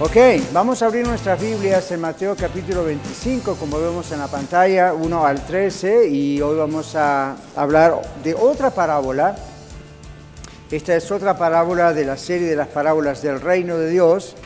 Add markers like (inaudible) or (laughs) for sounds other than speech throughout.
Ok, vamos a abrir nuestras Biblias en Mateo capítulo 25, como vemos en la pantalla, 1 al 13, y hoy vamos a hablar de otra parábola. Esta es otra parábola de la serie de las parábolas del reino de Dios.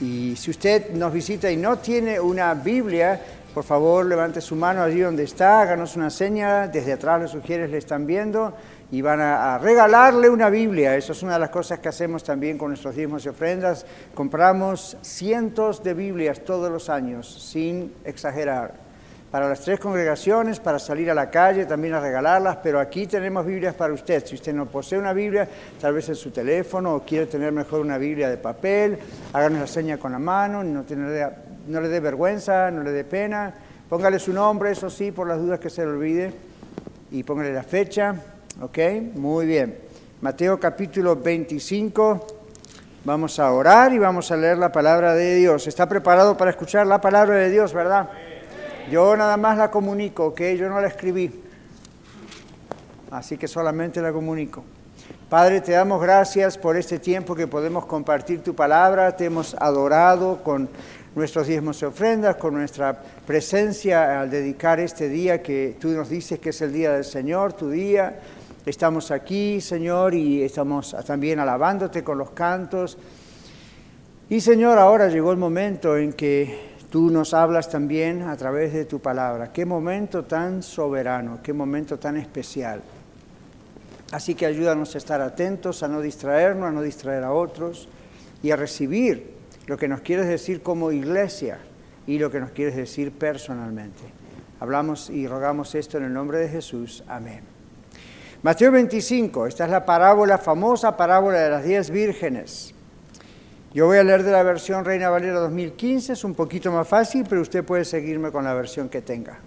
Y si usted nos visita y no tiene una Biblia, por favor levante su mano allí donde está, háganos una seña, desde atrás los sugieres le están viendo y van a, regalarle una Biblia. Eso es una de las cosas que hacemos también con nuestros diezmos y ofrendas. Compramos cientos de Biblias todos los años, sin exagerar. Para las tres congregaciones, para salir a la calle, también a regalarlas, pero aquí tenemos Biblias para usted. Si usted no posee una Biblia, tal vez en su teléfono o quiere tener mejor una Biblia de papel, háganos la seña con la mano, no, no le dé vergüenza, no le dé pena. Póngale su nombre, eso sí, por las dudas que se le olvide, y póngale la fecha ¿Ok? Muy bien. Mateo capítulo 25. Vamos a orar y vamos a leer la palabra de Dios. ¿Está preparado para escuchar la palabra de Dios, verdad? Yo nada más la comunico, ¿ok? Yo no la escribí. Así que solamente la comunico. Padre, te damos gracias por este tiempo que podemos compartir tu palabra. Te hemos adorado con nuestros diezmos y ofrendas, con nuestra presencia al dedicar este día que tú nos dices que es el día del Señor, tu día Estamos aquí, Señor, y estamos también alabándote con los cantos. Y Señor, ahora llegó el momento en que tú nos hablas también a través de tu palabra. Qué momento tan soberano, qué momento tan especial. Así que ayúdanos a estar atentos, a no distraernos, a no distraer a otros y a recibir lo que nos quieres decir como iglesia y lo que nos quieres decir personalmente. Hablamos y rogamos esto en el nombre de Jesús. Amén. Mateo 25, esta es la parábola, famosa parábola de las diez vírgenes. Yo voy a leer de la versión Reina Valera 2015, es un poquito más fácil, pero usted puede seguirme con la versión que tenga.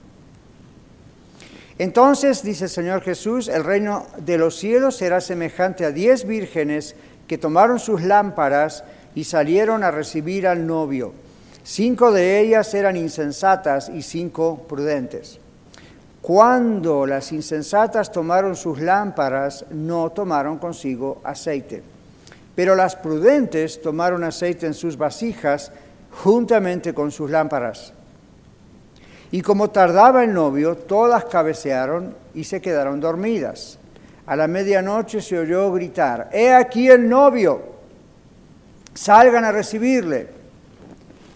Entonces, dice el Señor Jesús, el reino de los cielos será semejante a diez vírgenes que tomaron sus lámparas y salieron a recibir al novio. Cinco de ellas eran insensatas y cinco prudentes. Cuando las insensatas tomaron sus lámparas, no tomaron consigo aceite. Pero las prudentes tomaron aceite en sus vasijas juntamente con sus lámparas. Y como tardaba el novio, todas cabecearon y se quedaron dormidas. A la medianoche se oyó gritar, He aquí el novio, salgan a recibirle.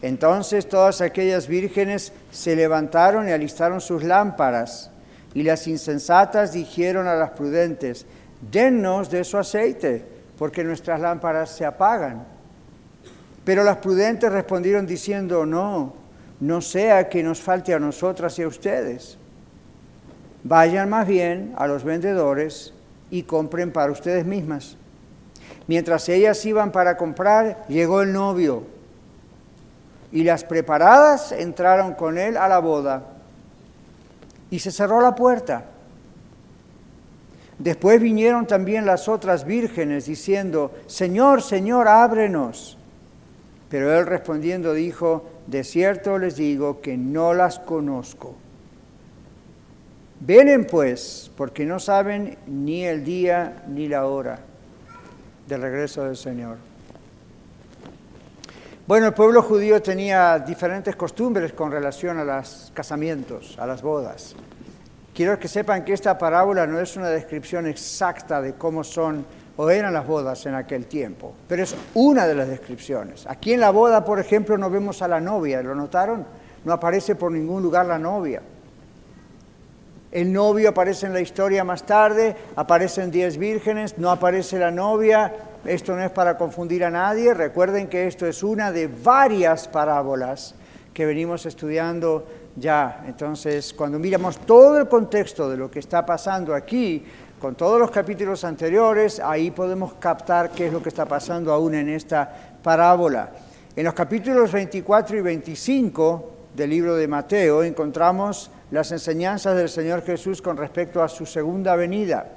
Entonces todas aquellas vírgenes se levantaron y alistaron sus lámparas, y las insensatas dijeron a las prudentes, dennos de su aceite, porque nuestras lámparas se apagan. Pero las prudentes respondieron diciendo, no, no sea que nos falte a nosotras y a ustedes. Vayan más bien a los vendedores y compren para ustedes mismas. Mientras ellas iban para comprar, llegó el novio y las preparadas entraron con él a la boda y se cerró la puerta. Después vinieron también las otras vírgenes diciendo, Señor, Señor, ábrenos. Pero él respondiendo dijo, de cierto les digo que no las conozco. Venen pues, porque no saben ni el día ni la hora del regreso del Señor. Bueno, el pueblo judío tenía diferentes costumbres con relación a los casamientos, a las bodas. Quiero que sepan que esta parábola no es una descripción exacta de cómo son o eran las bodas en aquel tiempo, pero es una de las descripciones. Aquí en la boda, por ejemplo, no vemos a la novia, ¿lo notaron? No aparece por ningún lugar la novia. El novio aparece en la historia más tarde, aparecen diez vírgenes, no aparece la novia, esto no es para confundir a nadie, recuerden que esto es una de varias parábolas que venimos estudiando ya. Entonces, cuando miramos todo el contexto de lo que está pasando aquí, con todos los capítulos anteriores, ahí podemos captar qué es lo que está pasando aún en esta parábola. En los capítulos 24 y 25 del libro de Mateo encontramos las enseñanzas del Señor Jesús con respecto a su segunda venida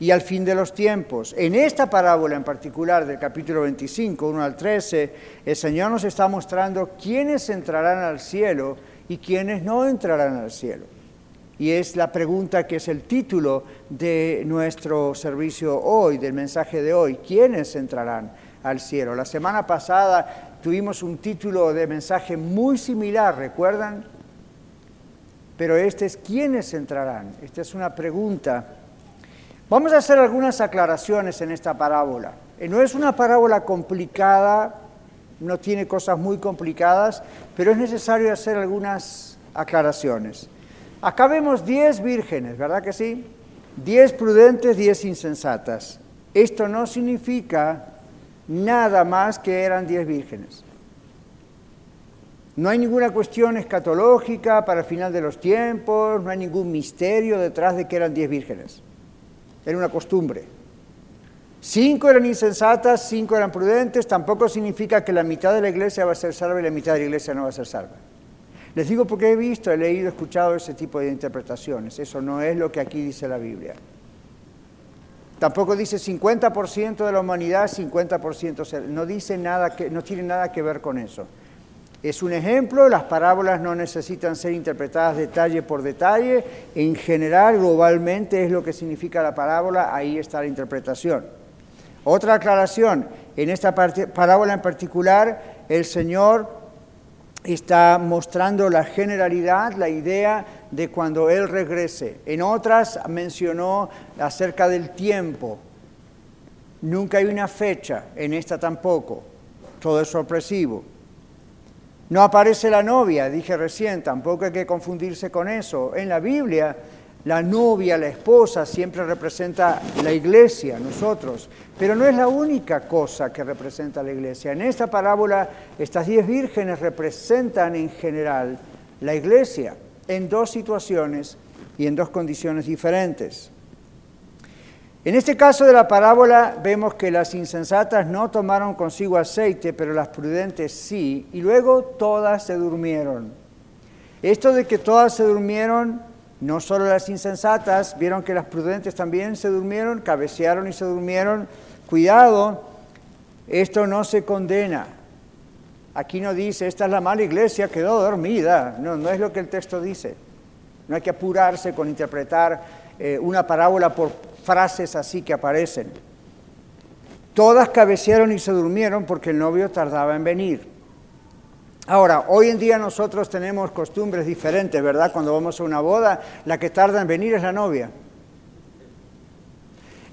y al fin de los tiempos. En esta parábola en particular del capítulo 25, 1 al 13, el Señor nos está mostrando quiénes entrarán al cielo y quiénes no entrarán al cielo. Y es la pregunta que es el título de nuestro servicio hoy, del mensaje de hoy, ¿quiénes entrarán al cielo? La semana pasada tuvimos un título de mensaje muy similar, ¿recuerdan? Pero este es ¿quiénes entrarán? Esta es una pregunta Vamos a hacer algunas aclaraciones en esta parábola. Eh, no es una parábola complicada, no tiene cosas muy complicadas, pero es necesario hacer algunas aclaraciones. Acá vemos 10 vírgenes, ¿verdad que sí? 10 prudentes, 10 insensatas. Esto no significa nada más que eran 10 vírgenes. No hay ninguna cuestión escatológica para el final de los tiempos, no hay ningún misterio detrás de que eran 10 vírgenes. Era una costumbre. Cinco eran insensatas, cinco eran prudentes, tampoco significa que la mitad de la iglesia va a ser salva y la mitad de la iglesia no va a ser salva. Les digo porque he visto, he leído, he escuchado ese tipo de interpretaciones. Eso no es lo que aquí dice la Biblia. Tampoco dice 50% de la humanidad, 50% no dice nada que no tiene nada que ver con eso. Es un ejemplo, las parábolas no necesitan ser interpretadas detalle por detalle, en general, globalmente es lo que significa la parábola, ahí está la interpretación. Otra aclaración, en esta parábola en particular, el Señor está mostrando la generalidad, la idea de cuando Él regrese. En otras mencionó acerca del tiempo. Nunca hay una fecha, en esta tampoco. Todo es sorpresivo. No aparece la novia, dije recién, tampoco hay que confundirse con eso. En la Biblia, la novia, la esposa, siempre representa la iglesia, nosotros, pero no es la única cosa que representa la iglesia. En esta parábola, estas diez vírgenes representan en general la iglesia en dos situaciones y en dos condiciones diferentes. En este caso de la parábola vemos que las insensatas no tomaron consigo aceite, pero las prudentes sí, y luego todas se durmieron. Esto de que todas se durmieron, no solo las insensatas, vieron que las prudentes también se durmieron, cabecearon y se durmieron. Cuidado, esto no se condena. Aquí no dice, esta es la mala iglesia, quedó dormida. No, no es lo que el texto dice. No hay que apurarse con interpretar eh, una parábola por frases así que aparecen. Todas cabecearon y se durmieron porque el novio tardaba en venir. Ahora, hoy en día nosotros tenemos costumbres diferentes, ¿verdad? Cuando vamos a una boda, la que tarda en venir es la novia.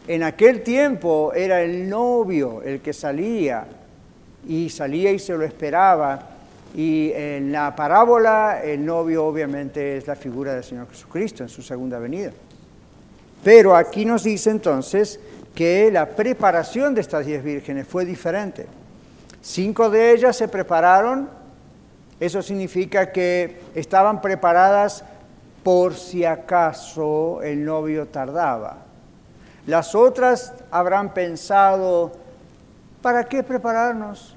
En aquel tiempo era el novio el que salía y salía y se lo esperaba. Y en la parábola el novio obviamente es la figura del Señor Jesucristo en su segunda venida. Pero aquí nos dice entonces que la preparación de estas diez vírgenes fue diferente. Cinco de ellas se prepararon, eso significa que estaban preparadas por si acaso el novio tardaba. Las otras habrán pensado, ¿para qué prepararnos?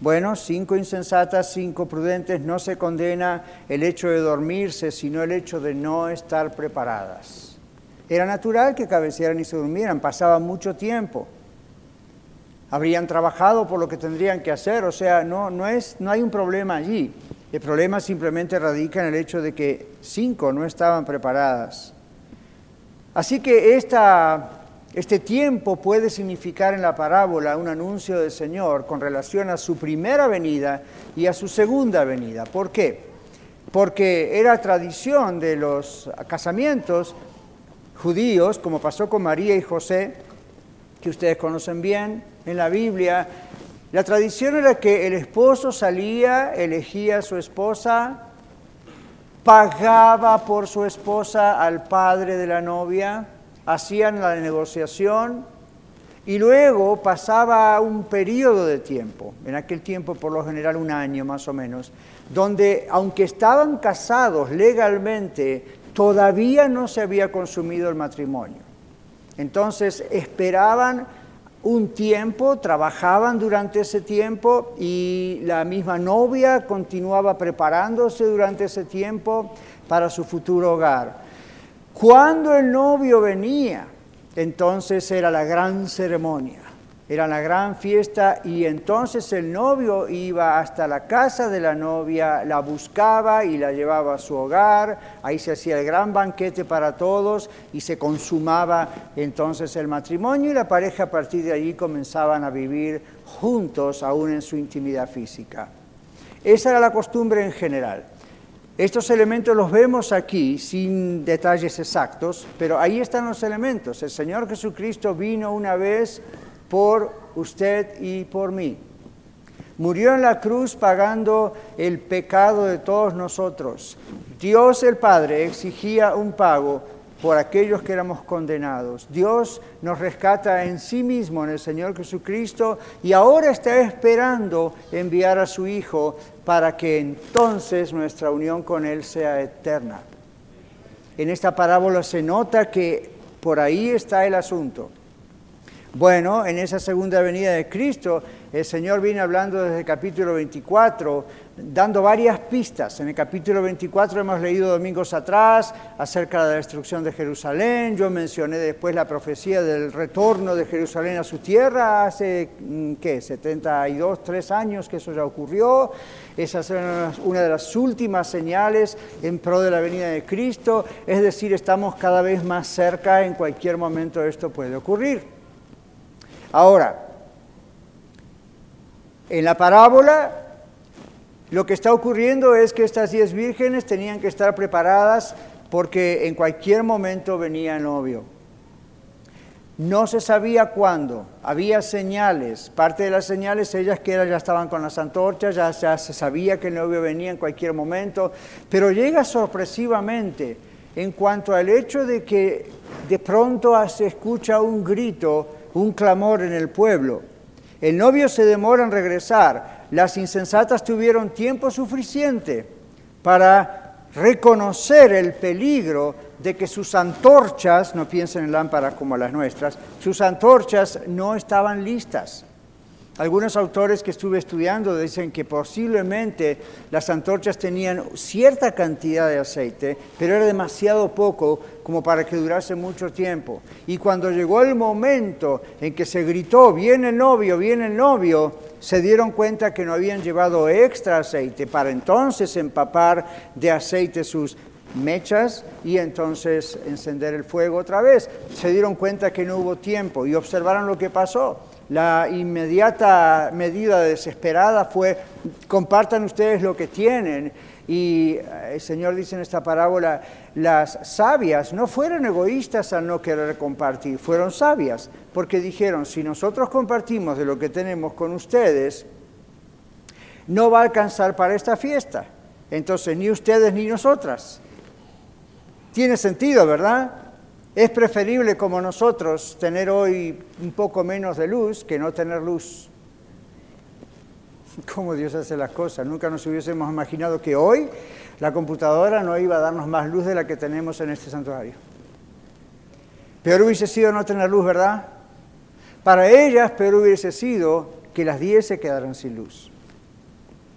Bueno, cinco insensatas, cinco prudentes, no se condena el hecho de dormirse, sino el hecho de no estar preparadas. Era natural que cabecearan y se durmieran, pasaba mucho tiempo. Habrían trabajado por lo que tendrían que hacer, o sea, no, no, es, no hay un problema allí. El problema simplemente radica en el hecho de que cinco no estaban preparadas. Así que esta, este tiempo puede significar en la parábola un anuncio del Señor con relación a su primera venida y a su segunda venida. ¿Por qué? Porque era tradición de los casamientos judíos, como pasó con María y José, que ustedes conocen bien en la Biblia, la tradición era que el esposo salía, elegía a su esposa, pagaba por su esposa al padre de la novia, hacían la negociación y luego pasaba un periodo de tiempo, en aquel tiempo por lo general un año más o menos, donde aunque estaban casados legalmente, todavía no se había consumido el matrimonio. Entonces esperaban un tiempo, trabajaban durante ese tiempo y la misma novia continuaba preparándose durante ese tiempo para su futuro hogar. Cuando el novio venía, entonces era la gran ceremonia. Era la gran fiesta y entonces el novio iba hasta la casa de la novia, la buscaba y la llevaba a su hogar. Ahí se hacía el gran banquete para todos y se consumaba entonces el matrimonio y la pareja a partir de allí comenzaban a vivir juntos aún en su intimidad física. Esa era la costumbre en general. Estos elementos los vemos aquí sin detalles exactos, pero ahí están los elementos. El Señor Jesucristo vino una vez por usted y por mí. Murió en la cruz pagando el pecado de todos nosotros. Dios el Padre exigía un pago por aquellos que éramos condenados. Dios nos rescata en sí mismo, en el Señor Jesucristo, y ahora está esperando enviar a su Hijo para que entonces nuestra unión con Él sea eterna. En esta parábola se nota que por ahí está el asunto. Bueno, en esa segunda venida de Cristo, el Señor viene hablando desde el capítulo 24, dando varias pistas. En el capítulo 24 hemos leído domingos atrás acerca de la destrucción de Jerusalén. Yo mencioné después la profecía del retorno de Jerusalén a su tierra hace, mm, ¿qué? 72, 3 años que eso ya ocurrió. Esa es una de las últimas señales en pro de la venida de Cristo. Es decir, estamos cada vez más cerca, en cualquier momento esto puede ocurrir. Ahora, en la parábola lo que está ocurriendo es que estas diez vírgenes tenían que estar preparadas porque en cualquier momento venía el novio. No se sabía cuándo, había señales, parte de las señales ellas que ya estaban con las antorchas, ya, ya se sabía que el novio venía en cualquier momento, pero llega sorpresivamente en cuanto al hecho de que de pronto se escucha un grito un clamor en el pueblo. El novio se demora en regresar. Las insensatas tuvieron tiempo suficiente para reconocer el peligro de que sus antorchas, no piensen en lámparas como las nuestras, sus antorchas no estaban listas. Algunos autores que estuve estudiando dicen que posiblemente las antorchas tenían cierta cantidad de aceite, pero era demasiado poco como para que durase mucho tiempo. Y cuando llegó el momento en que se gritó, viene el novio, viene el novio, se dieron cuenta que no habían llevado extra aceite para entonces empapar de aceite sus mechas y entonces encender el fuego otra vez. Se dieron cuenta que no hubo tiempo y observaron lo que pasó la inmediata medida desesperada fue, compartan ustedes lo que tienen. Y eh, el Señor dice en esta parábola, las sabias no fueron egoístas al no querer compartir, fueron sabias, porque dijeron, si nosotros compartimos de lo que tenemos con ustedes, no va a alcanzar para esta fiesta. Entonces, ni ustedes ni nosotras. Tiene sentido, ¿verdad? Es preferible como nosotros tener hoy un poco menos de luz que no tener luz. (laughs) ¿Cómo Dios hace las cosas? Nunca nos hubiésemos imaginado que hoy la computadora no iba a darnos más luz de la que tenemos en este santuario. Peor hubiese sido no tener luz, ¿verdad? Para ellas, peor hubiese sido que las diez se quedaran sin luz.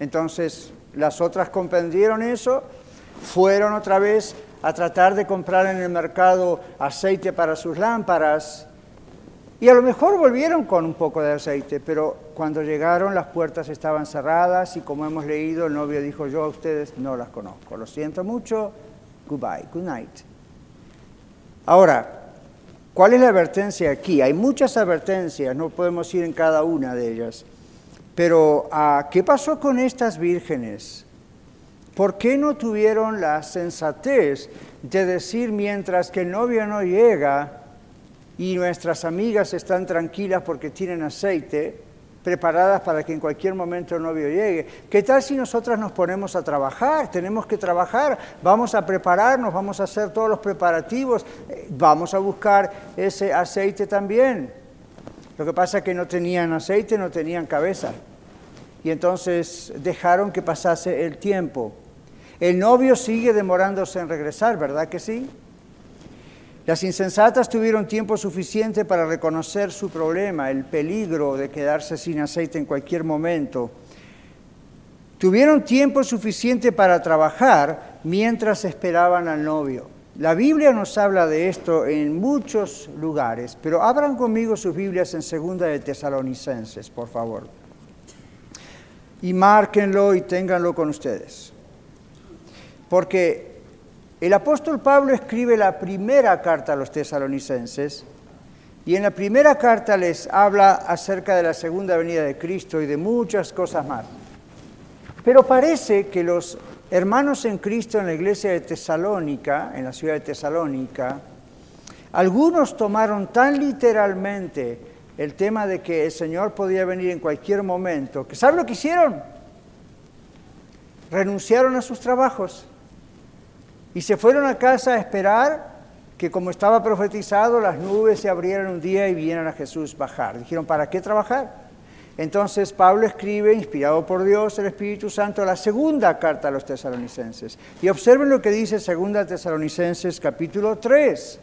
Entonces, las otras comprendieron eso, fueron otra vez a tratar de comprar en el mercado aceite para sus lámparas. Y a lo mejor volvieron con un poco de aceite, pero cuando llegaron las puertas estaban cerradas y como hemos leído, el novio dijo, yo a ustedes no las conozco, lo siento mucho, goodbye, good night. Ahora, ¿cuál es la advertencia aquí? Hay muchas advertencias, no podemos ir en cada una de ellas, pero ah, ¿qué pasó con estas vírgenes? ¿Por qué no tuvieron la sensatez de decir mientras que el novio no llega y nuestras amigas están tranquilas porque tienen aceite, preparadas para que en cualquier momento el novio llegue. ¿Qué tal si nosotras nos ponemos a trabajar? Tenemos que trabajar, vamos a prepararnos, vamos a hacer todos los preparativos, vamos a buscar ese aceite también. Lo que pasa es que no tenían aceite, no tenían cabeza. Y entonces dejaron que pasase el tiempo. El novio sigue demorándose en regresar, ¿verdad que sí? Las insensatas tuvieron tiempo suficiente para reconocer su problema, el peligro de quedarse sin aceite en cualquier momento. Tuvieron tiempo suficiente para trabajar mientras esperaban al novio. La Biblia nos habla de esto en muchos lugares, pero abran conmigo sus Biblias en Segunda de Tesalonicenses, por favor. Y márquenlo y ténganlo con ustedes. Porque el apóstol Pablo escribe la primera carta a los tesalonicenses y en la primera carta les habla acerca de la segunda venida de Cristo y de muchas cosas más. Pero parece que los hermanos en Cristo en la iglesia de Tesalónica, en la ciudad de Tesalónica, algunos tomaron tan literalmente el tema de que el Señor podía venir en cualquier momento, que ¿saben lo que hicieron? Renunciaron a sus trabajos y se fueron a casa a esperar que como estaba profetizado, las nubes se abrieran un día y vieran a Jesús bajar. Dijeron, ¿para qué trabajar? Entonces Pablo escribe, inspirado por Dios, el Espíritu Santo, la segunda carta a los tesalonicenses. Y observen lo que dice segunda tesalonicenses capítulo 3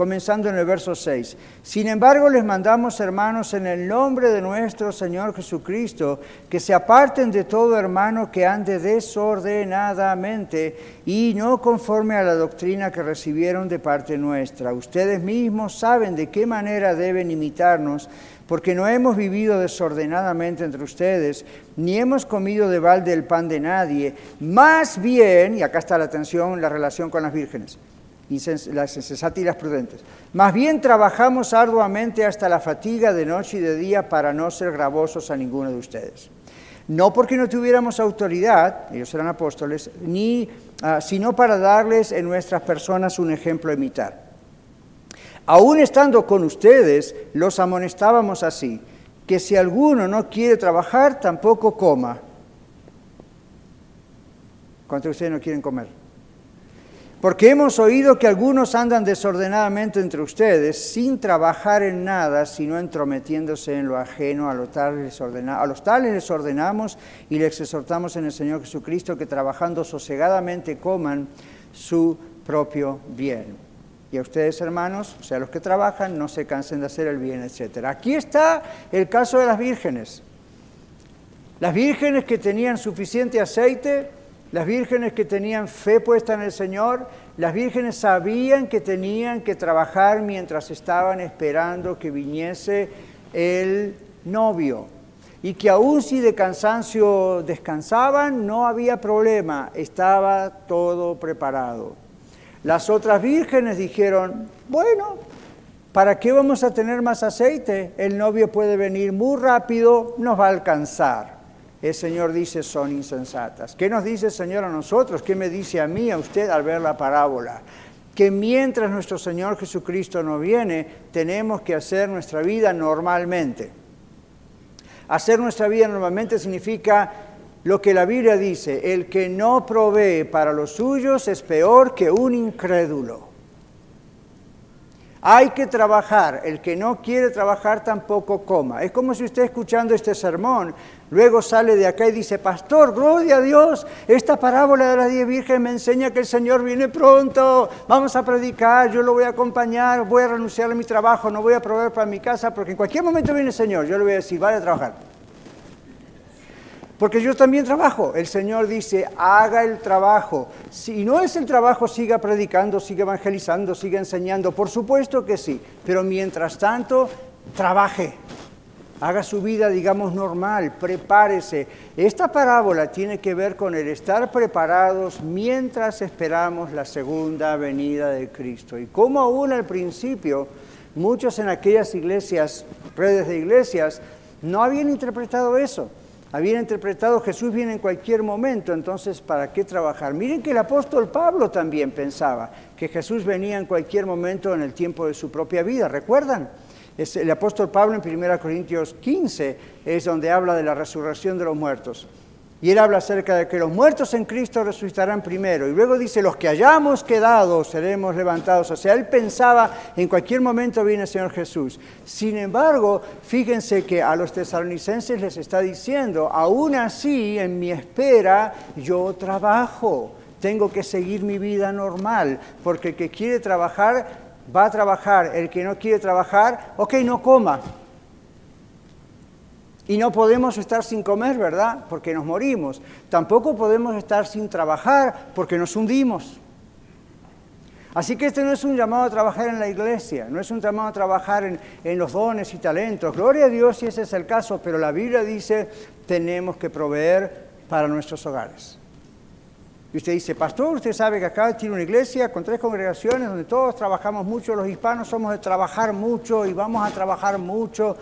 comenzando en el verso 6. Sin embargo, les mandamos, hermanos, en el nombre de nuestro Señor Jesucristo, que se aparten de todo hermano que ande desordenadamente y no conforme a la doctrina que recibieron de parte nuestra. Ustedes mismos saben de qué manera deben imitarnos porque no hemos vivido desordenadamente entre ustedes, ni hemos comido de balde el pan de nadie, más bien, y acá está la atención, la relación con las vírgenes, y las prudentes. Más bien trabajamos arduamente hasta la fatiga de noche y de día para no ser gravosos a ninguno de ustedes. No porque no tuviéramos autoridad, ellos eran apóstoles, ni, ah, sino para darles en nuestras personas un ejemplo a imitar. Aún estando con ustedes, los amonestábamos así, que si alguno no quiere trabajar, tampoco coma. ¿Cuántos de ustedes no quieren comer? Porque hemos oído que algunos andan desordenadamente entre ustedes, sin trabajar en nada, sino entrometiéndose en lo ajeno. A los tales les, a los tales les ordenamos y les exhortamos en el Señor Jesucristo que trabajando sosegadamente coman su propio bien. Y a ustedes, hermanos, o sea, los que trabajan, no se cansen de hacer el bien, etc. Aquí está el caso de las vírgenes. Las vírgenes que tenían suficiente aceite las vírgenes que tenían fe puesta en el Señor, las vírgenes sabían que tenían que trabajar mientras estaban esperando que viniese el novio. Y que aun si de cansancio descansaban, no había problema, estaba todo preparado. Las otras vírgenes dijeron, bueno, ¿para qué vamos a tener más aceite? El novio puede venir muy rápido, nos va a alcanzar el Señor dice son insensatas. ¿Qué nos dice el Señor a nosotros? ¿Qué me dice a mí, a usted al ver la parábola? Que mientras nuestro Señor Jesucristo no viene, tenemos que hacer nuestra vida normalmente. Hacer nuestra vida normalmente significa lo que la Biblia dice, el que no provee para los suyos es peor que un incrédulo. Hay que trabajar, el que no quiere trabajar tampoco coma. Es como si usted escuchando este sermón, luego sale de acá y dice, pastor, gloria a Dios, esta parábola de las diez vírgenes me enseña que el Señor viene pronto, vamos a predicar, yo lo voy a acompañar, voy a renunciar a mi trabajo, no voy a proveer para mi casa, porque en cualquier momento viene el Señor, yo le voy a decir, vaya a trabajar. Porque yo también trabajo. El Señor dice, haga el trabajo. Si no es el trabajo, siga predicando, siga evangelizando, siga enseñando. Por supuesto que sí. Pero mientras tanto, trabaje. Haga su vida, digamos, normal. Prepárese. Esta parábola tiene que ver con el estar preparados mientras esperamos la segunda venida de Cristo. Y como aún al principio, muchos en aquellas iglesias, redes de iglesias, no habían interpretado eso habían interpretado Jesús viene en cualquier momento, entonces ¿para qué trabajar? Miren que el apóstol Pablo también pensaba que Jesús venía en cualquier momento en el tiempo de su propia vida, ¿recuerdan? el apóstol Pablo en 1 Corintios 15 es donde habla de la resurrección de los muertos. Y él habla acerca de que los muertos en Cristo resucitarán primero. Y luego dice, los que hayamos quedado seremos levantados. O sea, él pensaba, en cualquier momento viene el Señor Jesús. Sin embargo, fíjense que a los tesalonicenses les está diciendo, aún así, en mi espera, yo trabajo. Tengo que seguir mi vida normal, porque el que quiere trabajar va a trabajar. El que no quiere trabajar, ok, no coma. Y no podemos estar sin comer, ¿verdad? Porque nos morimos. Tampoco podemos estar sin trabajar porque nos hundimos. Así que este no es un llamado a trabajar en la iglesia, no es un llamado a trabajar en, en, los dones y talentos. Gloria a Dios si ese es el caso, pero la Biblia dice tenemos que proveer para nuestros hogares. Y usted dice, pastor, usted sabe que acá tiene una iglesia con tres congregaciones donde todos trabajamos mucho, los hispanos somos de trabajar mucho y vamos a trabajar mucho.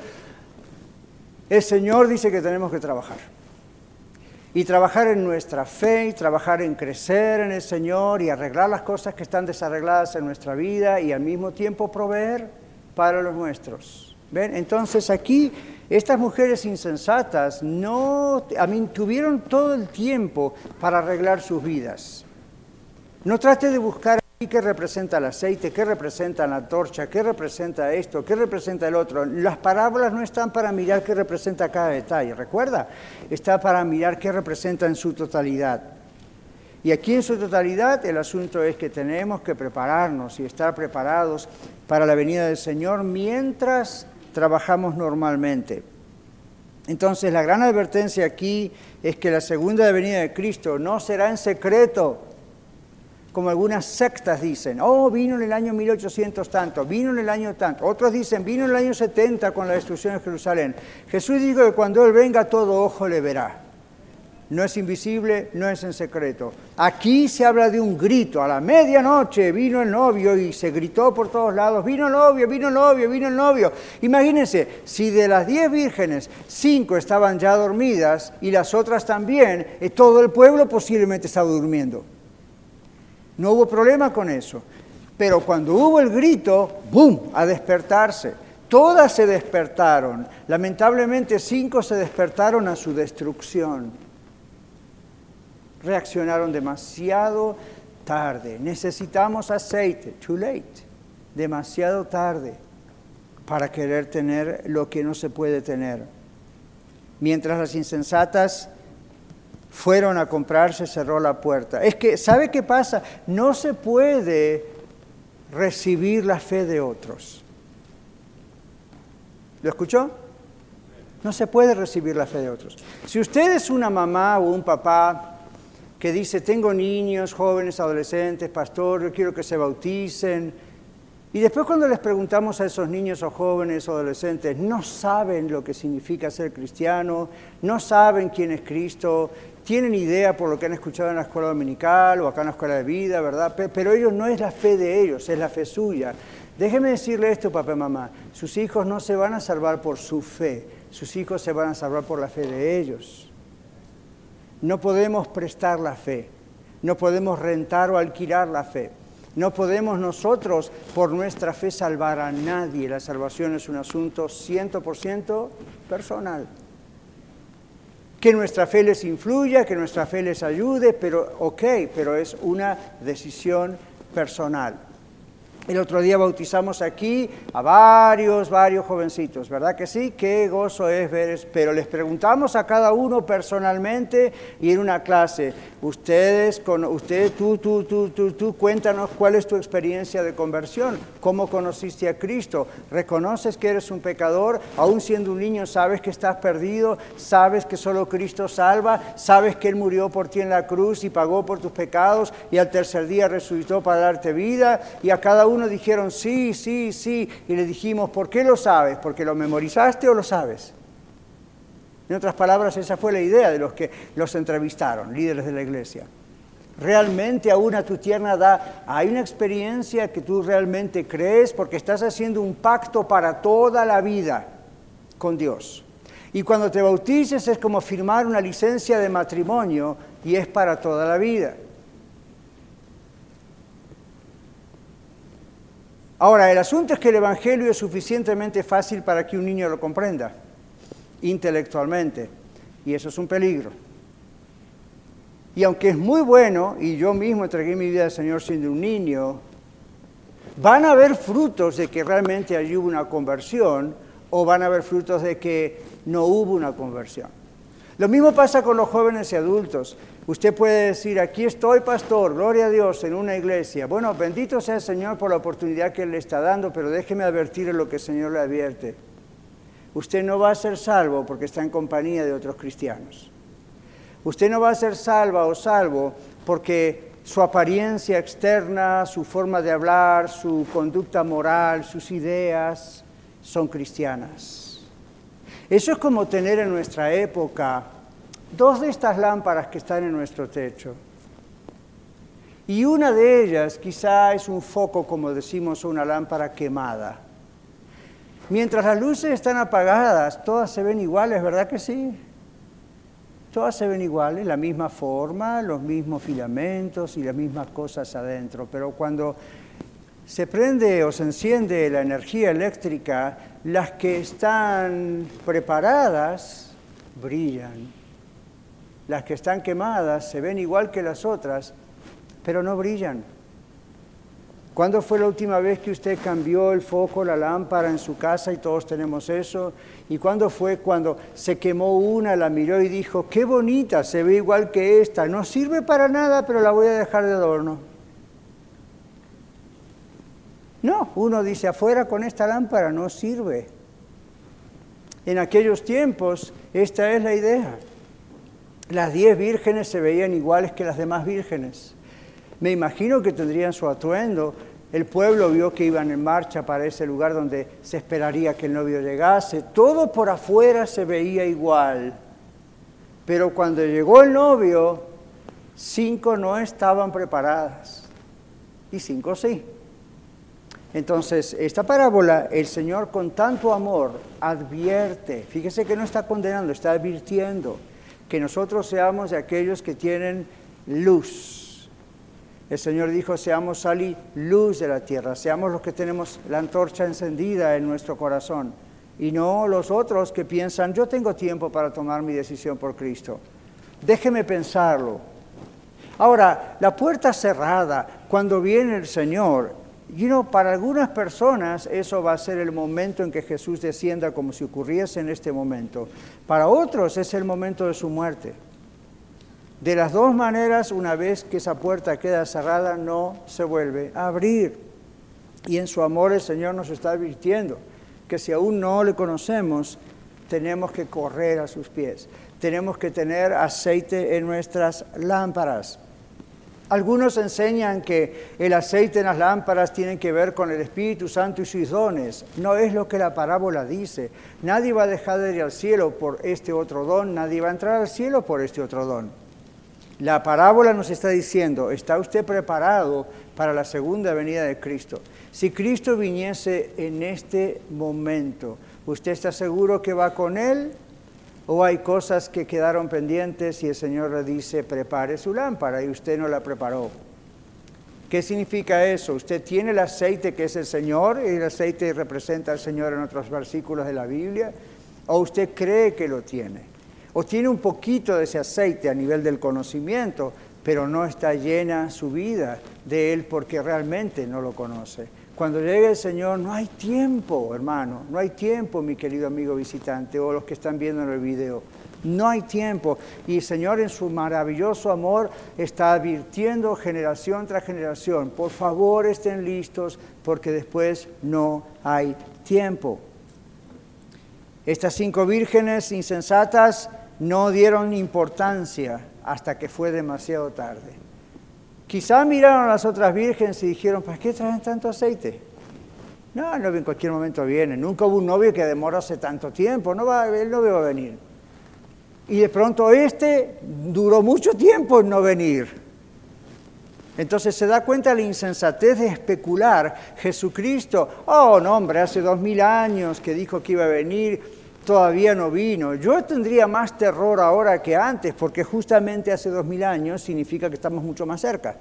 El Señor dice que tenemos que trabajar. Y trabajar en nuestra fe, y trabajar en crecer en el Señor y arreglar las cosas que están desarregladas en nuestra vida y al mismo tiempo proveer para los nuestros. ¿Ven? Entonces aquí estas mujeres insensatas no, a mí, tuvieron todo el tiempo para arreglar sus vidas. No trate de buscar qué representa el aceite, qué representa la torcha, qué representa esto, qué representa el otro. Las parábolas no están para mirar qué representa cada detalle, recuerda, está para mirar qué representa en su totalidad. Y aquí en su totalidad el asunto es que tenemos que prepararnos y estar preparados para la venida del Señor mientras trabajamos normalmente. Entonces la gran advertencia aquí es que la segunda venida de Cristo no será en secreto, como algunas sectas dicen, oh, vino en el año 1800 tanto, vino en el año tanto. Otros dicen, vino en el año 70 con la destrucción de Jerusalén. Jesús dijo que cuando Él venga todo ojo le verá. No es invisible, no es en secreto. Aquí se habla de un grito. A la medianoche vino el novio y se gritó por todos lados, vino el novio, vino el novio, vino el novio. Imagínense, si de las diez vírgenes, cinco estaban ya dormidas y las otras también, eh, todo el pueblo posiblemente estaba durmiendo. No hubo problema con eso. Pero cuando hubo el grito, ¡boom!, a despertarse. Todas se despertaron. Lamentablemente cinco se despertaron a su destrucción. Reaccionaron demasiado tarde. Necesitamos aceite. Too late. Demasiado tarde para querer tener lo que no se puede tener. Mientras las insensatas fueron a comprar, se cerró la puerta. Es que, ¿sabe qué pasa? No se puede recibir la fe de otros. ¿Lo escuchó? No se puede recibir la fe de otros. Si usted es una mamá o un papá que dice, tengo niños, jóvenes, adolescentes, pastor, yo quiero que se bauticen, y después cuando les preguntamos a esos niños o jóvenes o adolescentes, no saben lo que significa ser cristiano, no saben quién es Cristo, tienen idea por lo que han escuchado en la escuela dominical o acá en la escuela de vida, ¿verdad? Pero ellos no es la fe de ellos, es la fe suya. Déjeme decirle esto, papá y mamá, sus hijos no se van a salvar por su fe, sus hijos se van a salvar por la fe de ellos. No podemos prestar la fe, no podemos rentar o alquilar la fe. No podemos nosotros por nuestra fe salvar a nadie. La salvación es un asunto 100% personal. Que nuestra fe les influya, que nuestra fe les ayude, pero ok, pero es una decisión personal. El otro día bautizamos aquí a varios, varios jovencitos, ¿verdad que sí? Qué gozo es ver, pero les preguntamos a cada uno personalmente y en una clase, ustedes, con, usted, tú, tú, tú, tú, tú, cuéntanos cuál es tu experiencia de conversión, cómo conociste a Cristo, reconoces que eres un pecador, aún siendo un niño sabes que estás perdido, sabes que solo Cristo salva, sabes que Él murió por ti en la cruz y pagó por tus pecados y al tercer día resucitó para darte vida y a cada uno dijeron sí, sí, sí, y le dijimos, ¿por qué lo sabes? ¿Porque lo memorizaste o lo sabes? En otras palabras, esa fue la idea de los que los entrevistaron, líderes de la iglesia. Realmente aún a tu tierna edad hay una experiencia que tú realmente crees porque estás haciendo un pacto para toda la vida con Dios. Y cuando te bautices es como firmar una licencia de matrimonio y es para toda la vida. Ahora, el asunto es que el Evangelio es suficientemente fácil para que un niño lo comprenda intelectualmente, y eso es un peligro. Y aunque es muy bueno, y yo mismo entregué mi vida al Señor siendo un niño, van a haber frutos de que realmente allí hubo una conversión o van a haber frutos de que no hubo una conversión. Lo mismo pasa con los jóvenes y adultos. Usted puede decir, aquí estoy, pastor, gloria a Dios, en una iglesia. Bueno, bendito sea el Señor por la oportunidad que le está dando, pero déjeme advertir lo que el Señor le advierte. Usted no va a ser salvo porque está en compañía de otros cristianos. Usted no va a ser salva o salvo porque su apariencia externa, su forma de hablar, su conducta moral, sus ideas son cristianas. Eso es como tener en nuestra época dos de estas lámparas que están en nuestro techo. Y una de ellas quizá es un foco, como decimos, una lámpara quemada. Mientras las luces están apagadas, todas se ven iguales, ¿verdad que sí? Todas se ven iguales, la misma forma, los mismos filamentos y las mismas cosas adentro. Pero cuando se prende o se enciende la energía eléctrica, las que están preparadas brillan las que están quemadas se ven igual que las otras, pero no brillan. ¿Cuándo fue la última vez que usted cambió el foco, la lámpara en su casa y todos tenemos eso? ¿Y cuándo fue cuando se quemó una, la miró y dijo, qué bonita, se ve igual que esta, no sirve para nada, pero la voy a dejar de adorno? No, uno dice, afuera con esta lámpara no sirve. En aquellos tiempos, esta es la idea las diez vírgenes se veían iguales que las demás vírgenes. Me imagino que tendrían su atuendo. El pueblo vio que iban en marcha para ese lugar donde se esperaría que el novio llegase. Todo por afuera se veía igual. Pero cuando llegó el novio, cinco no estaban preparadas y cinco sí. Entonces, esta parábola, el Señor con tanto amor advierte, fíjese que no está condenando, está advirtiendo que nosotros seamos de aquellos que tienen luz. El Señor dijo, seamos sal y luz de la tierra, seamos los que tenemos la antorcha encendida en nuestro corazón y no los otros que piensan, yo tengo tiempo para tomar mi decisión por Cristo. Déjeme pensarlo. Ahora, la puerta cerrada, cuando viene el Señor, you para algunas personas eso va a ser el momento en que Jesús descienda como si ocurriese en este momento. Para otros es el momento de su muerte. De las dos maneras, una vez que esa puerta queda cerrada, no se vuelve a abrir. Y en su amor el Señor nos está advirtiendo que si aún no le conocemos, tenemos que correr a sus pies. Tenemos que tener aceite en nuestras lámparas. Algunos enseñan que el aceite en las lámparas tiene que ver con el Espíritu Santo y sus dones. No es lo que la parábola dice. Nadie va a dejar de ir al cielo por este otro don, nadie va a entrar al cielo por este otro don. La parábola nos está diciendo, ¿está usted preparado para la segunda venida de Cristo? Si Cristo viniese en este momento, ¿usted está seguro que va con Él? O hay cosas que quedaron pendientes y el Señor le dice, prepare su lámpara y usted no la preparó. ¿Qué significa eso? Usted tiene el aceite que es el Señor y el aceite representa al Señor en otros versículos de la Biblia, o usted cree que lo tiene, o tiene un poquito de ese aceite a nivel del conocimiento, pero no está llena su vida de Él porque realmente no lo conoce. Cuando llegue el Señor no hay tiempo, hermano, no hay tiempo, mi querido amigo visitante o los que están viendo en el video. No hay tiempo. Y el Señor en su maravilloso amor está advirtiendo generación tras generación, por favor estén listos porque después no hay tiempo. Estas cinco vírgenes insensatas no dieron importancia hasta que fue demasiado tarde. Quizá miraron a las otras vírgenes y dijeron, ¿para qué traen tanto aceite? No, el novio en cualquier momento viene. Nunca hubo un novio que demorase tanto tiempo. No va, el novio va a venir. Y de pronto este duró mucho tiempo en no venir. Entonces se da cuenta la insensatez de especular. Jesucristo, oh no hombre, hace dos mil años que dijo que iba a venir, todavía no vino. Yo tendría más terror ahora que antes, porque justamente hace dos mil años significa que estamos mucho más cerca.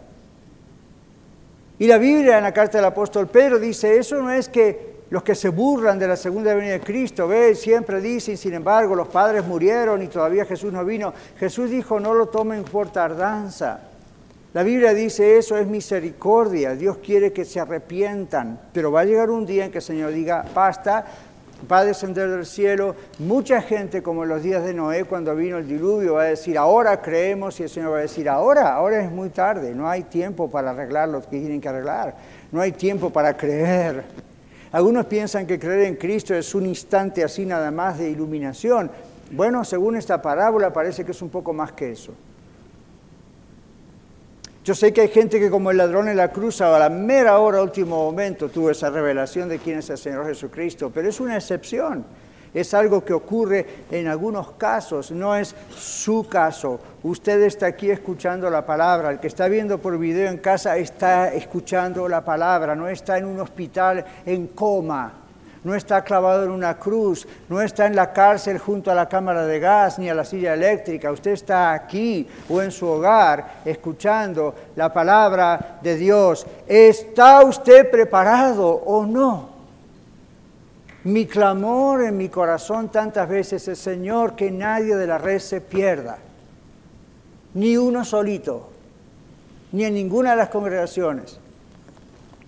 Y la Biblia en la carta del apóstol Pedro dice, eso no es que los que se burlan de la segunda venida de Cristo, ve, siempre dicen, sin embargo, los padres murieron y todavía Jesús no vino. Jesús dijo, no lo tomen por tardanza. La Biblia dice eso es misericordia, Dios quiere que se arrepientan, pero va a llegar un día en que el Señor diga, basta, va a descender del cielo. Mucha gente, como en los días de Noé, cuando vino el diluvio, va a decir, ahora creemos, y el Señor va a decir, ahora, ahora es muy tarde, no hay tiempo para arreglar lo que tienen que arreglar, no hay tiempo para creer. Algunos piensan que creer en Cristo es un instante así nada más de iluminación. Bueno, según esta parábola parece que es un poco más que eso. Yo sé que hay gente que como el ladrón en la cruz a la mera hora, último momento, tuvo esa revelación de quién es el Señor Jesucristo, pero es una excepción. Es algo que ocurre en algunos casos, no es su caso. Usted está aquí escuchando la palabra, el que está viendo por video en casa está escuchando la palabra, no está en un hospital en coma no está clavado en una cruz, no está en la cárcel junto a la cámara de gas ni a la silla eléctrica, usted está aquí o en su hogar escuchando la palabra de Dios. ¿Está usted preparado o no? Mi clamor en mi corazón tantas veces es, Señor, que nadie de la red se pierda, ni uno solito, ni en ninguna de las congregaciones.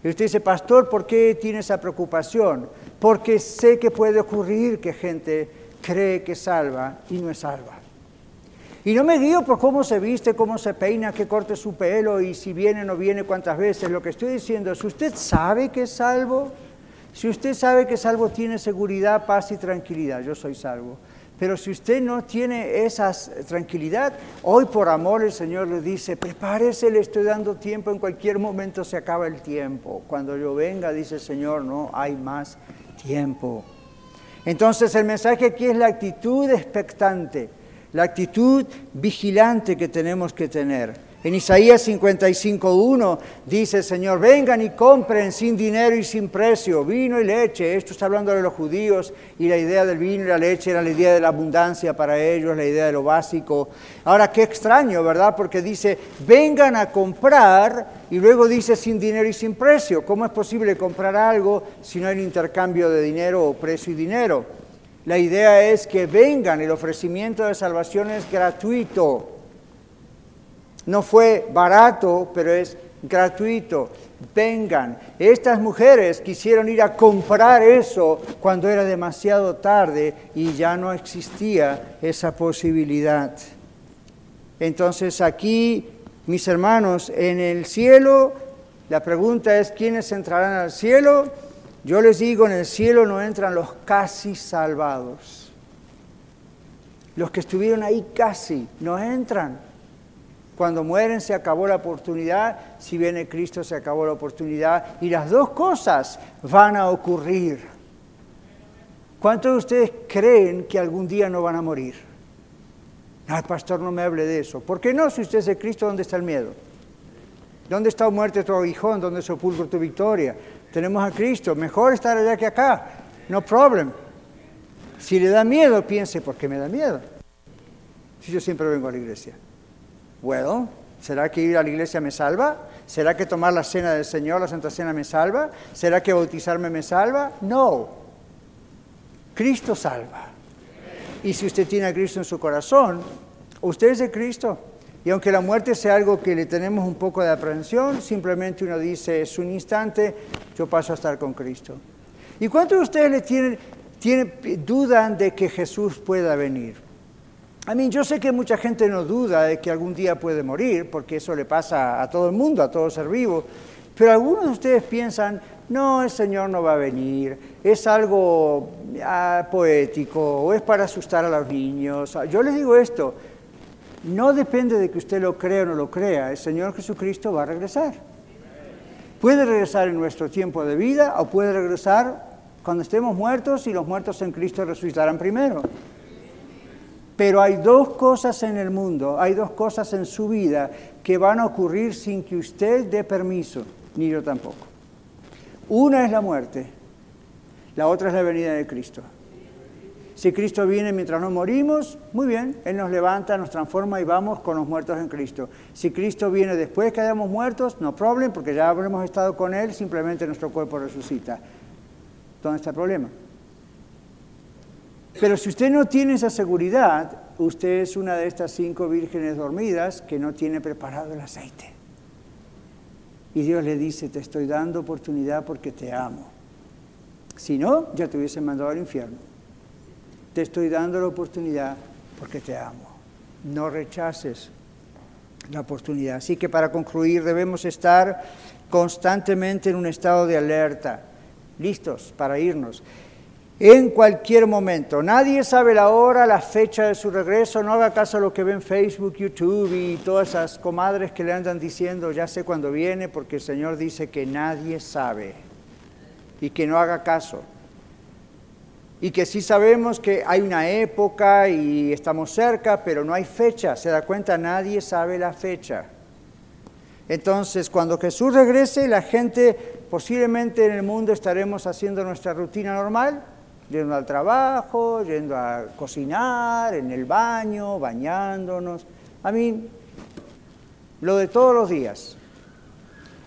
Y usted dice, pastor, ¿por qué tiene esa preocupación? Porque sé que puede ocurrir que gente cree que salva y no es salva. Y no me guío por cómo se viste, cómo se peina, qué corte su pelo y si viene o no viene cuántas veces. Lo que estoy diciendo es, ¿usted sabe que es salvo? Si usted sabe que es salvo, tiene seguridad, paz y tranquilidad. Yo soy salvo. Pero si usted no tiene esa tranquilidad, hoy por amor el Señor le dice, prepárese, le estoy dando tiempo, en cualquier momento se acaba el tiempo. Cuando yo venga, dice el Señor, no hay más tiempo. Entonces el mensaje aquí es la actitud expectante, la actitud vigilante que tenemos que tener. En Isaías 55.1 dice el Señor, vengan y compren sin dinero y sin precio vino y leche. Esto está hablando de los judíos y la idea del vino y la leche era la idea de la abundancia para ellos, la idea de lo básico. Ahora, qué extraño, ¿verdad? Porque dice, vengan a comprar y luego dice sin dinero y sin precio. ¿Cómo es posible comprar algo si no hay un intercambio de dinero o precio y dinero? La idea es que vengan, el ofrecimiento de salvación es gratuito. No fue barato, pero es gratuito. Vengan. Estas mujeres quisieron ir a comprar eso cuando era demasiado tarde y ya no existía esa posibilidad. Entonces aquí, mis hermanos, en el cielo, la pregunta es, ¿quiénes entrarán al cielo? Yo les digo, en el cielo no entran los casi salvados. Los que estuvieron ahí casi no entran. Cuando mueren se acabó la oportunidad, si viene Cristo se acabó la oportunidad y las dos cosas van a ocurrir. ¿Cuántos de ustedes creen que algún día no van a morir? Ay, pastor, no me hable de eso. ¿Por qué no? Si usted es de Cristo, ¿dónde está el miedo? ¿Dónde está muerte tu aguijón? ¿Dónde sepulcro tu victoria? Tenemos a Cristo. Mejor estar allá que acá. No problem. Si le da miedo, piense, ¿por qué me da miedo? Si yo siempre vengo a la iglesia. Bueno, ¿será que ir a la iglesia me salva? ¿Será que tomar la cena del Señor, la Santa Cena, me salva? ¿Será que bautizarme me salva? No. Cristo salva. Y si usted tiene a Cristo en su corazón, usted es de Cristo. Y aunque la muerte sea algo que le tenemos un poco de aprehensión, simplemente uno dice, es un instante, yo paso a estar con Cristo. ¿Y cuántos de ustedes le tienen, tienen, dudan de que Jesús pueda venir? A mí, yo sé que mucha gente no duda de que algún día puede morir, porque eso le pasa a todo el mundo, a todo ser vivo, pero algunos de ustedes piensan, no, el Señor no va a venir, es algo ah, poético o es para asustar a los niños. Yo les digo esto, no depende de que usted lo crea o no lo crea, el Señor Jesucristo va a regresar. Puede regresar en nuestro tiempo de vida o puede regresar cuando estemos muertos y los muertos en Cristo resucitarán primero. Pero hay dos cosas en el mundo, hay dos cosas en su vida que van a ocurrir sin que usted dé permiso, ni yo tampoco. Una es la muerte, la otra es la venida de Cristo. Si Cristo viene mientras no morimos, muy bien, Él nos levanta, nos transforma y vamos con los muertos en Cristo. Si Cristo viene después que hayamos muertos, no problem, porque ya habremos estado con Él, simplemente nuestro cuerpo resucita. ¿Dónde está el problema? Pero si usted no tiene esa seguridad, usted es una de estas cinco vírgenes dormidas que no tiene preparado el aceite. Y Dios le dice, te estoy dando oportunidad porque te amo. Si no, ya te hubiese mandado al infierno. Te estoy dando la oportunidad porque te amo. No rechaces la oportunidad. Así que para concluir debemos estar constantemente en un estado de alerta, listos para irnos. En cualquier momento. Nadie sabe la hora, la fecha de su regreso. No haga caso a lo que ve en Facebook, YouTube y todas esas comadres que le andan diciendo, ya sé cuándo viene, porque el Señor dice que nadie sabe. Y que no haga caso. Y que sí sabemos que hay una época y estamos cerca, pero no hay fecha. Se da cuenta, nadie sabe la fecha. Entonces, cuando Jesús regrese, la gente posiblemente en el mundo estaremos haciendo nuestra rutina normal, yendo al trabajo, yendo a cocinar, en el baño, bañándonos. A mí, lo de todos los días.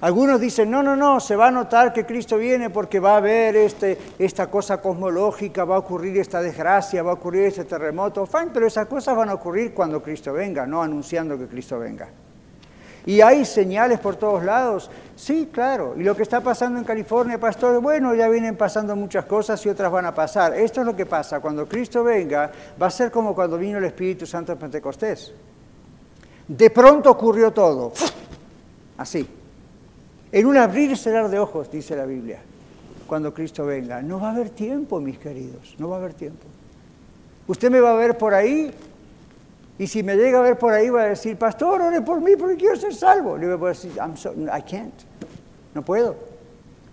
Algunos dicen, no, no, no, se va a notar que Cristo viene porque va a haber este, esta cosa cosmológica, va a ocurrir esta desgracia, va a ocurrir este terremoto. Fine, pero esas cosas van a ocurrir cuando Cristo venga, no anunciando que Cristo venga. Y hay señales por todos lados. Sí, claro. Y lo que está pasando en California, pastor, bueno, ya vienen pasando muchas cosas y otras van a pasar. Esto es lo que pasa. Cuando Cristo venga, va a ser como cuando vino el Espíritu Santo en Pentecostés. De pronto ocurrió todo. Así. En un abrir y cerrar de ojos, dice la Biblia, cuando Cristo venga. No va a haber tiempo, mis queridos. No va a haber tiempo. Usted me va a ver por ahí y si me llega a ver por ahí, va a decir, pastor, ore por mí porque quiero ser salvo. Le voy a decir, I'm I can't. No puedo.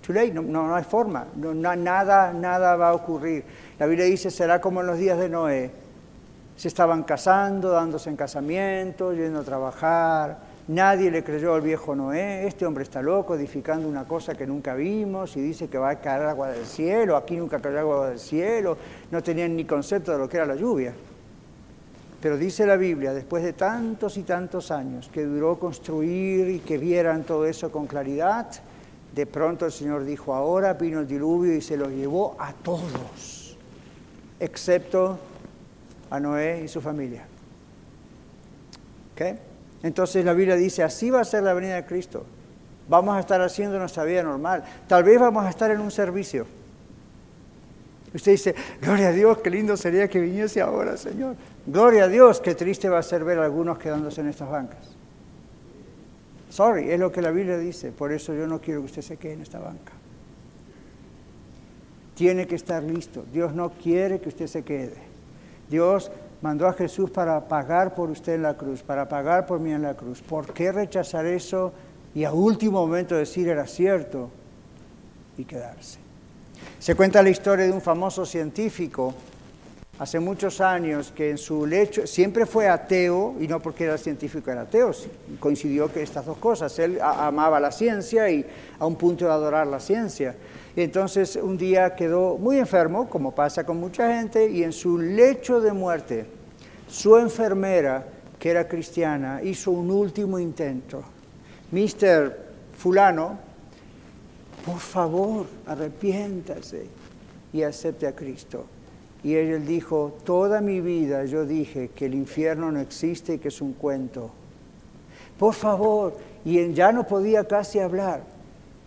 Too late, no, no, hay forma. No, nada, nada va a ocurrir. La Biblia dice, será como en los días de Noé. Se estaban casando, dándose en casamiento, yendo a trabajar. Nadie le creyó al viejo Noé. Este hombre está loco, edificando una cosa que nunca vimos y dice que va a caer agua del cielo. Aquí nunca cayó agua del cielo. No tenían ni concepto de lo que era la lluvia. Pero dice la Biblia, después de tantos y tantos años que duró construir y que vieran todo eso con claridad, de pronto el Señor dijo, ahora vino el diluvio y se los llevó a todos, excepto a Noé y su familia. ¿Okay? Entonces la Biblia dice, así va a ser la venida de Cristo. Vamos a estar haciendo nuestra vida normal. Tal vez vamos a estar en un servicio. Usted dice, gloria a Dios, qué lindo sería que viniese ahora, Señor. Gloria a Dios, qué triste va a ser ver a algunos quedándose en estas bancas. Sorry, es lo que la Biblia dice, por eso yo no quiero que usted se quede en esta banca. Tiene que estar listo. Dios no quiere que usted se quede. Dios mandó a Jesús para pagar por usted en la cruz, para pagar por mí en la cruz. ¿Por qué rechazar eso y a último momento decir era cierto y quedarse? Se cuenta la historia de un famoso científico hace muchos años que en su lecho siempre fue ateo, y no porque era científico, era ateo, coincidió que estas dos cosas, él amaba la ciencia y a un punto de adorar la ciencia. Y entonces un día quedó muy enfermo, como pasa con mucha gente, y en su lecho de muerte, su enfermera, que era cristiana, hizo un último intento. Mister fulano, por favor, arrepiéntase y acepte a Cristo. Y él dijo, toda mi vida yo dije que el infierno no existe y que es un cuento. Por favor, y él ya no podía casi hablar.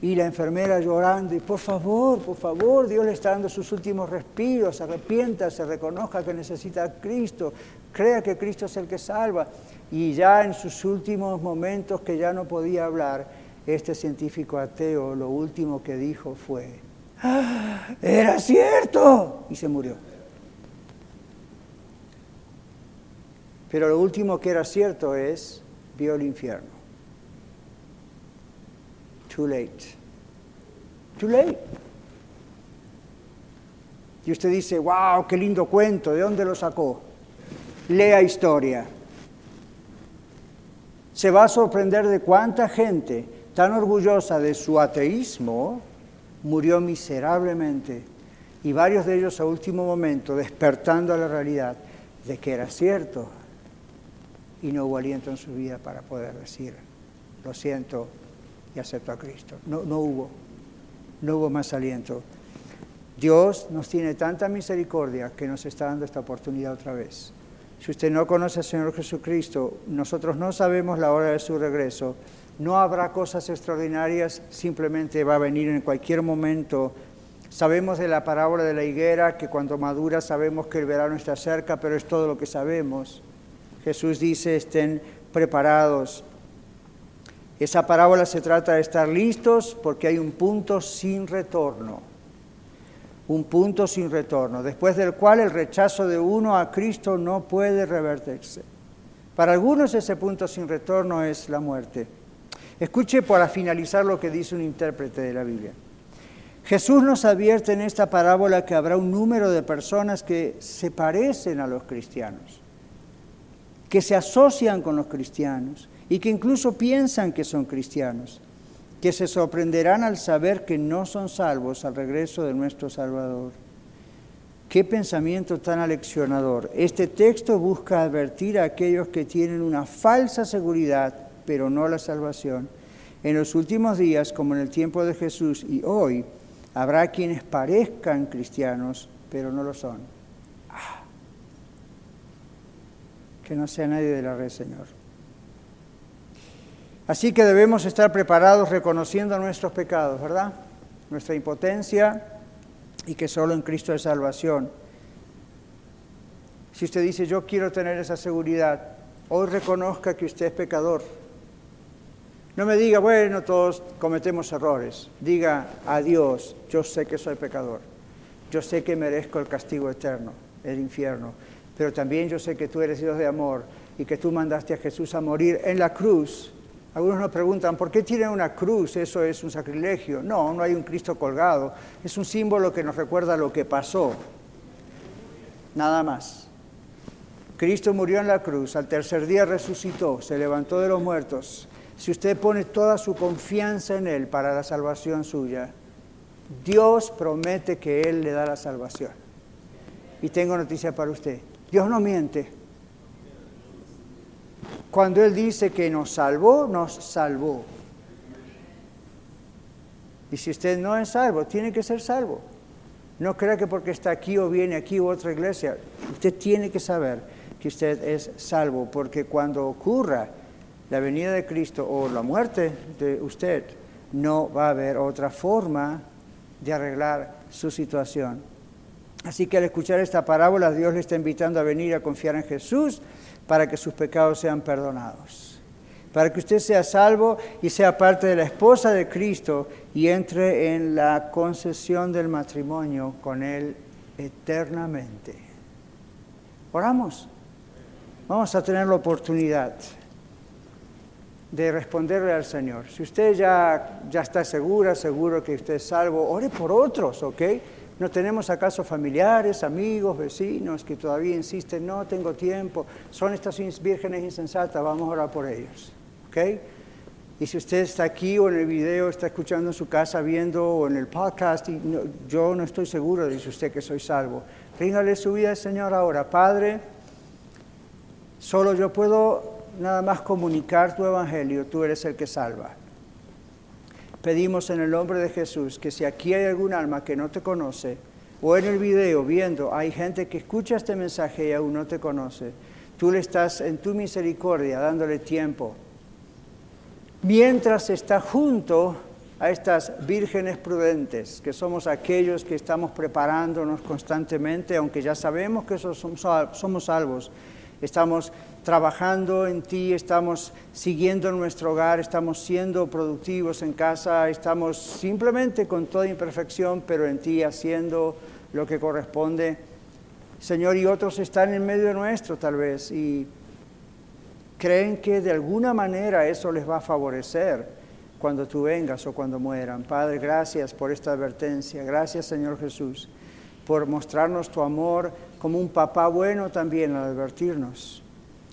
Y la enfermera llorando, y por favor, por favor, Dios le está dando sus últimos respiros, arrepiéntase, reconozca que necesita a Cristo, crea que Cristo es el que salva. Y ya en sus últimos momentos que ya no podía hablar, este científico ateo lo último que dijo fue, ¡Ah, era cierto, y se murió. Pero lo último que era cierto es, vio el infierno. Too late. Too late. Y usted dice, wow, qué lindo cuento, ¿de dónde lo sacó? Lea historia. Se va a sorprender de cuánta gente tan orgullosa de su ateísmo murió miserablemente y varios de ellos a último momento despertando a la realidad de que era cierto y no hubo aliento en su vida para poder decir, lo siento y acepto a Cristo. No, no hubo, no hubo más aliento. Dios nos tiene tanta misericordia que nos está dando esta oportunidad otra vez. Si usted no conoce al Señor Jesucristo, nosotros no sabemos la hora de su regreso, no habrá cosas extraordinarias, simplemente va a venir en cualquier momento Sabemos de la parábola de la higuera que cuando madura sabemos que el verano está cerca, pero es todo lo que sabemos. Jesús dice, estén preparados. Esa parábola se trata de estar listos porque hay un punto sin retorno. Un punto sin retorno, después del cual el rechazo de uno a Cristo no puede revertirse. Para algunos ese punto sin retorno es la muerte. Escuche para finalizar lo que dice un intérprete de la Biblia. Jesús nos advierte en esta parábola que habrá un número de personas que se parecen a los cristianos, que se asocian con los cristianos y que incluso piensan que son cristianos, que se sorprenderán al saber que no son salvos al regreso de nuestro Salvador. Qué pensamiento tan aleccionador. Este texto busca advertir a aquellos que tienen una falsa seguridad, pero no la salvación. En los últimos días, como en el tiempo de Jesús y hoy, habrá quienes parezcan cristianos, pero no lo son. Ah. Que no sea nadie de la red, Señor. Así que debemos estar preparados reconociendo nuestros pecados, ¿verdad? Nuestra impotencia, y que solo en Cristo es salvación. Si usted dice, yo quiero tener esa seguridad, hoy reconozca que usted es pecador. No me diga, bueno, todos cometemos errores. Diga a Dios, yo sé que soy pecador. Yo sé que merezco el castigo eterno, el infierno. Pero también yo sé que tú eres Dios de amor y que tú mandaste a Jesús a morir en la cruz algunos nos preguntan, ¿por qué tienen una cruz? Eso es un sacrilegio. No, no hay un Cristo colgado. Es un símbolo que nos recuerda lo que pasó. Nada más. Cristo murió en la cruz, al tercer día resucitó, se levantó de los muertos. Si usted pone toda su confianza en Él para la salvación suya, Dios promete que Él le da la salvación. Y tengo noticia para usted. Dios no miente. Cuando Él dice que nos salvó, nos salvó. Y si usted no es salvo, tiene que ser salvo. No crea que porque está aquí o viene aquí u otra iglesia, usted tiene que saber que usted es salvo, porque cuando ocurra la venida de Cristo o la muerte de usted, no va a haber otra forma de arreglar su situación. Así que al escuchar esta parábola, Dios le está invitando a venir a confiar en Jesús para que sus pecados sean perdonados, para que usted sea salvo y sea parte de la esposa de Cristo y entre en la concesión del matrimonio con Él eternamente. Oramos. Vamos a tener la oportunidad de responderle al Señor. Si usted ya, ya está segura, seguro que usted es salvo, ore por otros, ¿ok? ¿No tenemos acaso familiares, amigos, vecinos que todavía insisten, no tengo tiempo, son estas vírgenes insensatas, vamos a orar por ellos? ¿Ok? Y si usted está aquí o en el video, está escuchando en su casa, viendo o en el podcast, yo no estoy seguro, dice usted que soy salvo, ríndale su vida al Señor ahora. Padre, solo yo puedo nada más comunicar tu evangelio, tú eres el que salva pedimos en el nombre de Jesús que si aquí hay algún alma que no te conoce, o en el video viendo, hay gente que escucha este mensaje y aún no te conoce, tú le estás en tu misericordia dándole tiempo. Mientras está junto a estas vírgenes prudentes, que somos aquellos que estamos preparándonos constantemente, aunque ya sabemos que somos salvos, estamos trabajando en ti, estamos siguiendo nuestro hogar, estamos siendo productivos en casa, estamos simplemente con toda imperfección, pero en ti haciendo lo que corresponde. Señor, y otros están en medio nuestro tal vez y creen que de alguna manera eso les va a favorecer cuando tú vengas o cuando mueran. Padre, gracias por esta advertencia. Gracias, Señor Jesús, por mostrarnos tu amor como un papá bueno también al advertirnos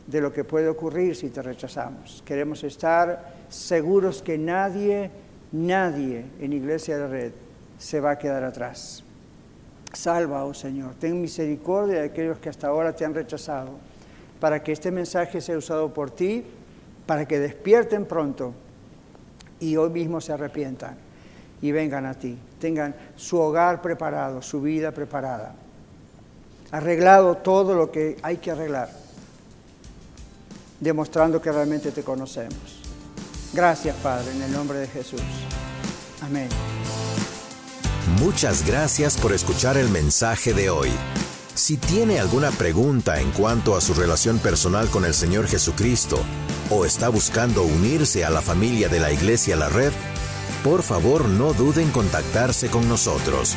de lo que puede ocurrir si te rechazamos. Queremos estar seguros que nadie, nadie en Iglesia de Red se va a quedar atrás. Salva, oh Señor, ten misericordia de aquellos que hasta ahora te han rechazado, para que este mensaje sea usado por ti, para que despierten pronto y hoy mismo se arrepientan y vengan a ti, tengan su hogar preparado, su vida preparada, arreglado todo lo que hay que arreglar demostrando que realmente te conocemos. Gracias, Padre, en el nombre de Jesús. Amén. Muchas gracias por escuchar el mensaje de hoy. Si tiene alguna pregunta en cuanto a su relación personal con el Señor Jesucristo o está buscando unirse a la familia de la Iglesia La Red, por favor no duden en contactarse con nosotros.